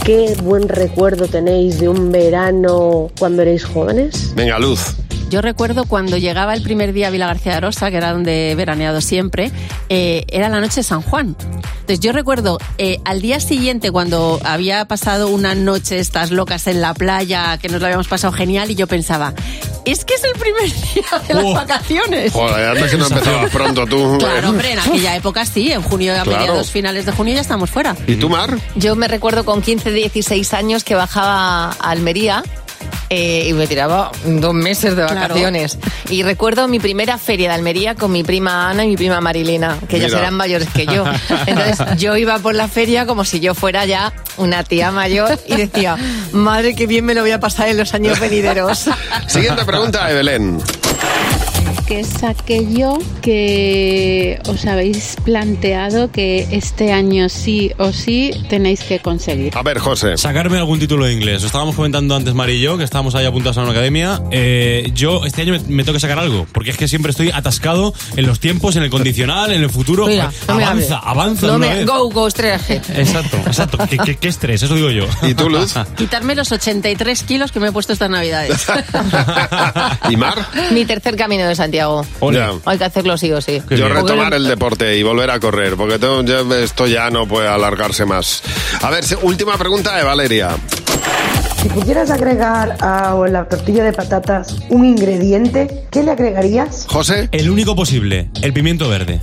¿Qué buen recuerdo tenéis de un verano cuando erais jóvenes? Venga, Luz. Yo recuerdo cuando llegaba el primer día a Vila García de Arosa, que era donde he veraneado siempre, eh, era la noche de San Juan. Entonces yo recuerdo eh, al día siguiente cuando había pasado una noche estas locas en la playa, que nos lo habíamos pasado genial, y yo pensaba, es que es el primer <laughs> día de las Oh. vacaciones. Joder, antes que no empezabas pronto tú. Claro, hombre, en aquella época sí, en junio, a Claro. mediados finales de junio ya estamos fuera. ¿Y tú, Mar? Yo me recuerdo con 15, 16 años que bajaba a Almería eh, y me tiraba dos meses de Claro. vacaciones. Y recuerdo mi primera feria de Almería con mi prima Ana y mi prima Marilena, que ellas eran mayores que yo. Entonces yo iba por la feria como si yo fuera ya una tía mayor y decía, madre, qué bien me lo voy a pasar en los años venideros. Siguiente pregunta, Evelyn. ¿Qué es aquello que os habéis planteado que este año sí o sí tenéis que conseguir? A ver, José. Sacarme algún título de inglés. Lo estábamos comentando antes Mari y yo, que estábamos ahí apuntados a una academia. Eh, yo este año me, me tengo que sacar algo, porque es que siempre estoy atascado en los tiempos, en el condicional, en el futuro. Mira, no avanza, avanza No me-. Go, go, estrellaje. Exacto, exacto. ¿Qué, qué- qué estrés, eso digo yo. ¿Y tú, Luz? <laughs> Quitarme los 83 kilos que me he puesto estas navidades. <laughs> ¿Y Mar? Mi tercer camino de Santiago. Ya. Hay que hacerlo sí o sí. Yo retomar el deporte y volver a correr, porque tengo- ya- esto ya no puede alargarse más. A ver, última pregunta de Valeria. Si pudieras agregar a la tortilla de patatas un ingrediente, ¿qué le agregarías? José. El único posible, el pimiento verde.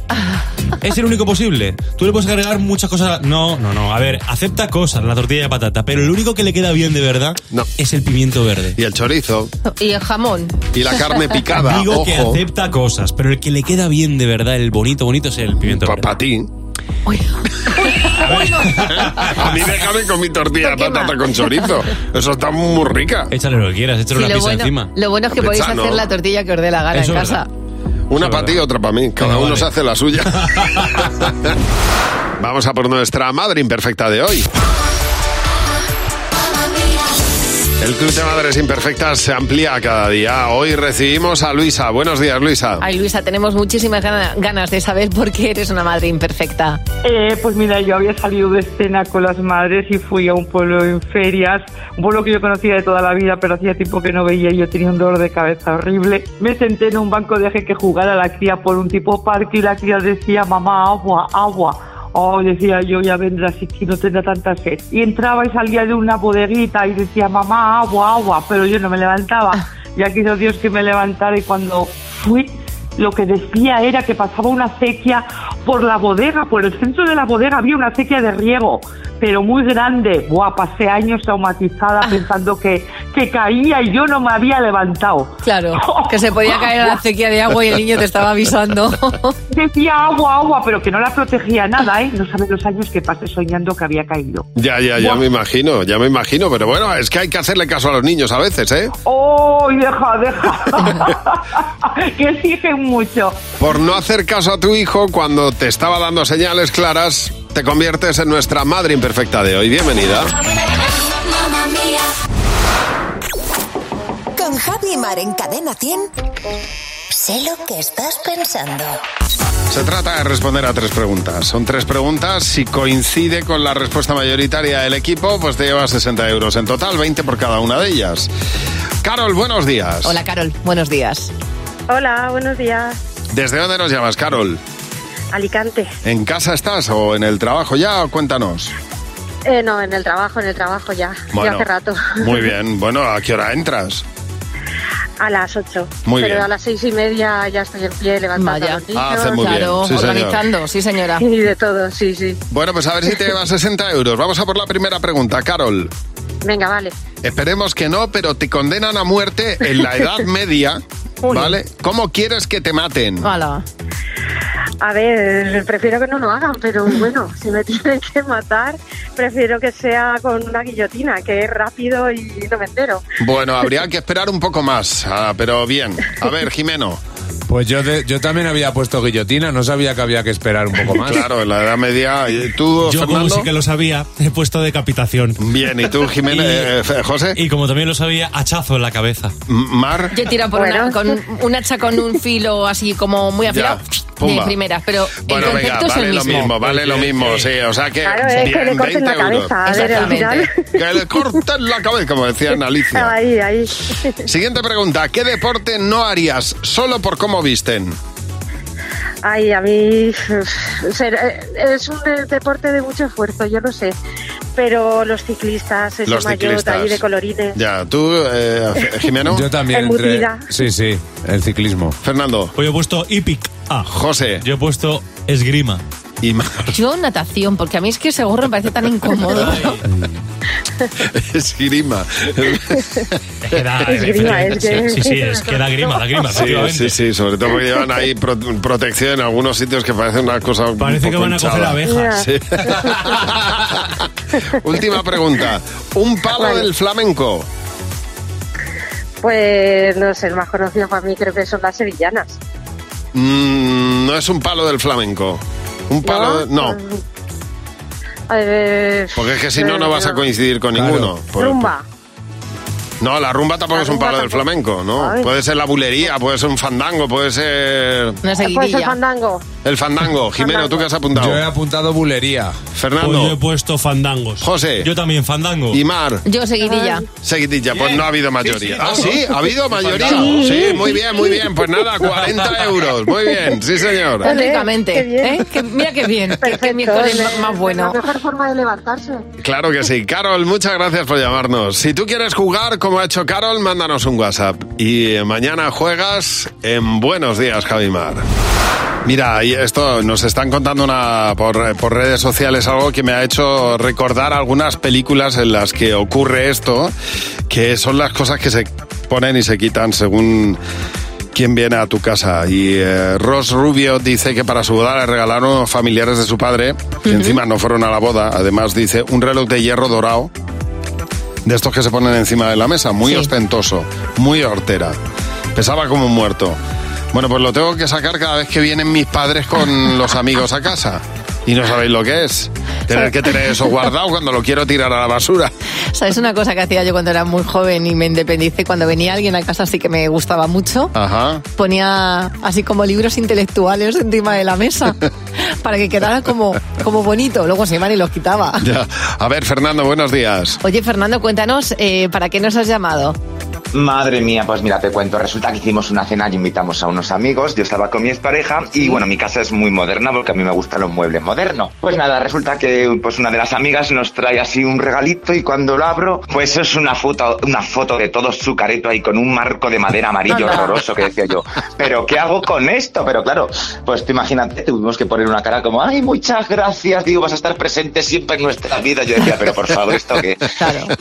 Es el único posible. Tú le puedes agregar muchas cosas. No, no, no. A ver, acepta cosas la tortilla de patata, pero el único que le queda bien de verdad es el pimiento verde. Y el chorizo. Y el jamón. Y la carne picada, <laughs> Digo que acepta cosas, pero el que le queda bien de verdad, el bonito, bonito es el pimiento verde. Para ti. <laughs> A mí déjame con mi tortilla de patata con chorizo. Eso está muy rica. Échale lo que quieras, échale Sí, una lo, pizza bueno, encima. lo bueno es que podéis hacer la tortilla que os dé la gana Eso en casa. Una para ti y otra para mí. Cada uno vale. se hace la suya. <laughs> Vamos a por nuestra madre imperfecta de hoy. El Club de Madres Imperfectas se amplía cada día. Hoy recibimos a Luisa. Buenos días, Luisa. Ay, Luisa, tenemos muchísimas gana- ganas de saber por qué eres una madre imperfecta. Eh, pues mira, yo había salido de escena con las madres y fui a un pueblo en ferias, un pueblo que yo conocía de toda la vida, pero hacía tiempo que no veía y yo tenía un dolor de cabeza horrible. Me senté en un banco, dejé que jugara la cría por un tipo parque y la cría decía, mamá, agua, agua. Oh, decía yo, ya vendrá si no tendrá tanta sed. Y entraba y salía de una bodeguita y decía, mamá, agua, agua, pero yo no me levantaba. Ya quiso Dios que me levantara y cuando fui lo que decía era que pasaba una acequia por la bodega, por el centro de la bodega había una acequia de riego, pero muy grande. Buah, pasé años traumatizada pensando que, que caía y yo no me había levantado. Claro, que se podía <laughs> caer a la acequia de agua y el niño te estaba avisando. <laughs> Decía agua, agua, pero que no la protegía nada, ¿eh? No sabes los años que pasé soñando que había caído. Ya, ya, ya me imagino, ya me imagino. Pero bueno, es que hay que hacerle caso a los niños a veces, ¿eh? ¡Oh, deja, deja! <laughs> que exigen mucho. Por no hacer caso a tu hijo cuando te estaba dando señales claras, te conviertes en nuestra madre imperfecta de hoy. Bienvenida. Con Javi Mar en Cadena 100. Sé lo que estás pensando. Se trata de responder a tres preguntas. Son tres preguntas. Si coincide con la respuesta mayoritaria del equipo, pues te llevas 60 euros en total, 20 por cada una de ellas. Carol, buenos días. Hola, Carol, buenos días. Hola, buenos días. ¿Desde dónde nos llamas, Carol? Alicante. ¿En casa estás o en el trabajo ya? Cuéntanos. Eh, no, en el trabajo, en el trabajo ya. Bueno, ya hace rato. <laughs> Muy bien. Bueno, ¿a qué hora entras? A las 8. Muy Pero bien. a las seis y media ya estoy en pie levantando Vaya. a los niños. Ah, hace muy bien. Claro, señor. organizando, sí, señora. <laughs> Y de todo, sí, sí. Bueno, pues a ver si te llevas 60 euros. Vamos a por la primera pregunta, Carol. Venga, vale. Esperemos que no, pero te condenan a muerte en la Edad Media, ¿vale? ¿Cómo quieres que te maten? Hola. A ver, prefiero que no lo hagan, pero bueno, <laughs> si me tienen que matar, prefiero que sea con una guillotina, que es rápido y no me entero. Bueno, habría <laughs> que esperar un poco más, ah, pero bien. A ver, <laughs> Jimeno. Pues yo, de- yo también había puesto guillotina, no sabía que había que esperar un poco más. Claro, en la Edad Media. ¿Y ¿Tú, Yo, como Fernando? sí que lo sabía, he puesto decapitación. Bien, ¿y tú, Jimena, eh, José? Y como también lo sabía, hachazo en la cabeza. Mar. Yo he tirado por una, con un, un hacha con un filo así como muy afilado Ya, de pumba. primeras, pero Bueno, el venga, concepto es vale el lo mismo. mismo, vale lo mismo, sí. O sea que. Claro, es que bien, le corten la 20 euros. cabeza, a ver, al final. Que le corten la cabeza, como decían Alicia. Ahí, ahí. Siguiente pregunta. ¿Qué deporte no harías solo por cómo visten? Ay, a mí eh, es un de- deporte de mucho esfuerzo, yo lo sé. Pero los ciclistas, ese Los ciclistas. ahí de colorines. Ya, tú, eh, Jimeno. <laughs> Yo también entré. Sí, sí, el ciclismo. Fernando. Pues yo he puesto hípic. Ah. José. Yo he puesto esgrima. Y Yo natación, porque a mí es que ese gorro me parece tan incómodo. Esgrima. da- <laughs> Esgrima, es que- Sí, sí, es que da grima, da grima, Sí, sí, sí, sobre todo porque llevan ahí pro- protección en algunos sitios que parecen una cosa. un Parece que van a coger abejas. Sí. <laughs> Última pregunta. Un palo Vale. del flamenco. Pues no sé, el más conocido para mí creo que son las sevillanas. Mm, no es un palo del flamenco. Un palo. de- no, Eh, porque es que si no, no vas a coincidir con Claro. ninguno. Por- Rumba. No, la rumba tampoco La es un palo del flamenco, ¿no? Ay. Puede ser la bulería, puede ser un fandango, puede ser. Una el seguidilla. fandango. El fandango. <laughs> Jimeno, ¿tú qué has apuntado? Yo he apuntado bulería. Pues yo he Fernando. puesto fandangos. José. Yo también fandango. Y Mar. Yo seguidilla. Seguidilla, pues no ha habido mayoría. sí, ah, sí. ha habido mayoría. fandango. Sí, muy bien, muy bien. Pues nada, 40 <laughs> euros. Muy bien, sí, señor. Bien. ¿eh? Que- mira qué bien. Perfecto, miércoles es más- bueno. La mejor forma de levantarse. Claro que sí. Carol, muchas gracias por llamarnos. Si tú quieres jugar como ha hecho Carol, mándanos un WhatsApp. Y mañana juegas en Buenos Días, Javimar. Mira, esto nos están contando una, por, por redes sociales algo que me ha hecho recordar algunas películas en las que ocurre esto, que son las cosas que se ponen y se quitan según quién viene a tu casa. Y eh, Ross Rubio dice que para su boda le regalaron familiares de su padre, que encima no fueron a la boda. Además dice un reloj de hierro dorado, de estos que se ponen encima de la mesa, muy ostentoso, muy hortera. Pesaba como un muerto. Bueno, pues lo tengo que sacar cada vez que vienen mis padres con los amigos a casa. Y no sabéis lo que es. Tener que tener eso guardado cuando lo quiero tirar a la basura. ¿Sabes una cosa que hacía yo cuando era muy joven y me independicé? Cuando venía alguien a casa así que me gustaba mucho, Ajá. ponía así como libros intelectuales encima de la mesa <laughs> para que quedara como, como bonito. Luego se iban y los quitaba. Ya. A ver, Fernando, buenos días. Oye, Fernando, cuéntanos, eh, ¿para qué nos has llamado? Madre mía, pues mira, te cuento. Resulta que hicimos una cena y invitamos a unos amigos. Yo estaba con mi expareja y bueno, mi casa es muy moderna porque a mí me gustan los muebles modernos. Pues nada, resulta que pues una de las amigas nos trae así un regalito y cuando lo abro, pues es una foto, una foto de todo su careto ahí con un marco de madera amarillo <laughs> horroroso que decía yo. Pero ¿qué hago con esto? Pero claro, pues tú imagínate, tuvimos que poner una cara como, ay, muchas gracias, digo, vas a estar presente siempre en nuestra vida. Yo decía, pero por favor, ¿esto qué? <laughs>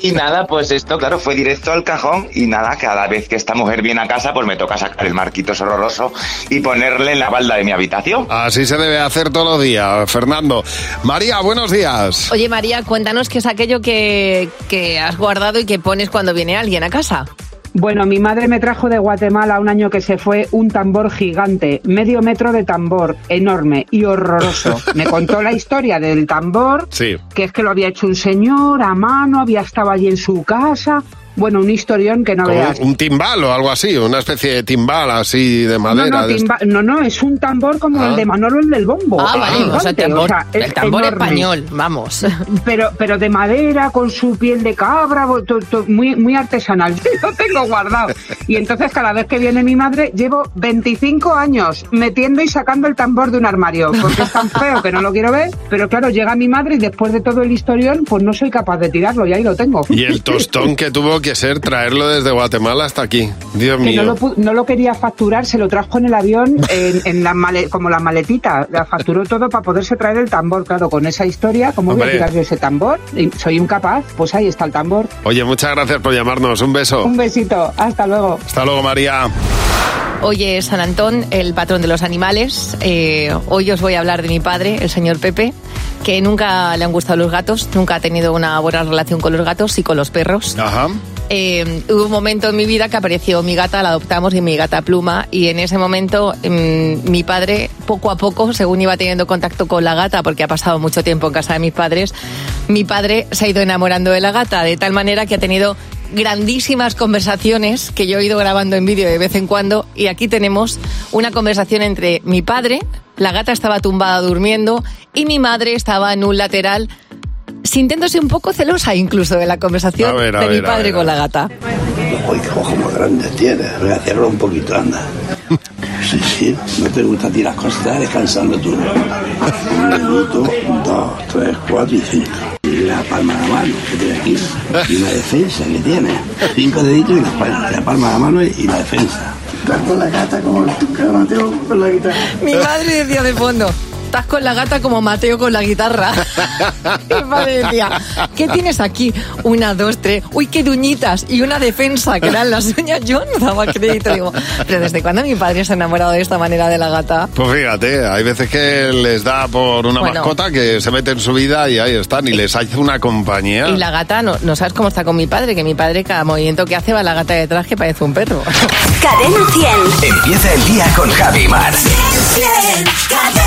Y nada, pues esto, claro, fue directo al cajón y nada, cada vez que esta mujer viene a casa, pues me toca sacar el marquito horroroso y ponerle en la balda de mi habitación. Así se debe hacer todos los días, Fernando. María, buenos días. Oye, María, cuéntanos qué es aquello que, que has guardado y que pones cuando viene alguien a casa. Bueno, mi madre me trajo de Guatemala un año que se fue un tambor gigante, medio metro de tambor, enorme y horroroso. <laughs> Me contó la historia del tambor, Sí. que es que lo había hecho un señor a mano, había estado allí en su casa. Bueno, un historión que no Como veas. un timbal o algo así, una especie de timbal así de No, madera. no, timba- no, no, es un tambor como Ah. el de Manolo el del bombo. Ah, vale, o sea, gigante, tambor- o sea, es el tambor enorme. español, vamos. <laughs> Pero, pero de madera, con su piel de cabra, bo- to- to- muy, muy artesanal. <laughs> Yo lo tengo guardado. Y entonces cada vez que viene mi madre, llevo 25 años metiendo y sacando el tambor de un armario, porque es tan feo que no lo quiero ver. Pero claro, llega mi madre y después de todo el historión, pues no soy capaz de tirarlo y ahí lo tengo. Y el tostón que tuvo que ser traerlo desde Guatemala hasta aquí. Dios que mío. no lo, pu- no lo quería facturar, se lo trajo en el avión <laughs> en, en la male- como la maletita. La facturó todo para poderse traer el tambor. Claro, con esa historia, ¿cómo voy a Hombre. tirar yo ese tambor? Soy incapaz. Pues ahí está el tambor. Oye, muchas gracias por llamarnos. Un beso. Un besito. Hasta luego. Hasta luego, María. Hoy es San Antón, el patrón de los animales. Eh, hoy os voy a hablar de mi padre, el señor Pepe, que nunca le han gustado los gatos, nunca ha tenido una buena relación con los gatos y con los perros. Ajá. Eh, hubo un momento en mi vida que apareció mi gata, la adoptamos y mi gata Pluma, y en ese momento mm, mi padre, poco a poco, según iba teniendo contacto con la gata, porque ha pasado mucho tiempo en casa de mis padres, mi padre se ha ido enamorando de la gata, de tal manera que ha tenido grandísimas conversaciones que yo he ido grabando en vídeo de vez en cuando, y aquí tenemos una conversación entre mi padre, la gata estaba tumbada durmiendo, y mi madre estaba en un lateral sintiéndose un poco celosa incluso de la conversación A ver, a de mi ver, a padre ver, con la gata. Uy, qué ojos más grandes tienes. Voy a hacerlo un poquito, anda. <laughs> Sí, sí, no te gusta a ti las cosas, estás descansando tú. Un dedito, dos, tres, cuatro y cinco. Y la palma de la mano que tiene aquí. Y una defensa que tiene. Cinco deditos y la, palma- la palma de la mano y, la defensa. Con la gata como el Mateo con la guitarra. Mi madre decía de fondo, estás con la gata como Mateo con la guitarra. <laughs> Mi padre decía, ¿qué tienes aquí? Una, dos, tres, uy, qué duñitas y una defensa, que eran las uñas. Yo no daba crédito. Digo, pero ¿desde cuándo mi padre se ha enamorado de esta manera de la gata? Pues fíjate, hay veces que les da por una Bueno. mascota que se mete en su vida y ahí están, y les hace una compañía. Y la gata, no, no sabes cómo está con mi padre, que mi padre cada movimiento que hace va la gata detrás que parece un perro. Cadena 100. Empieza el día con Javi Mar. Cadena 100.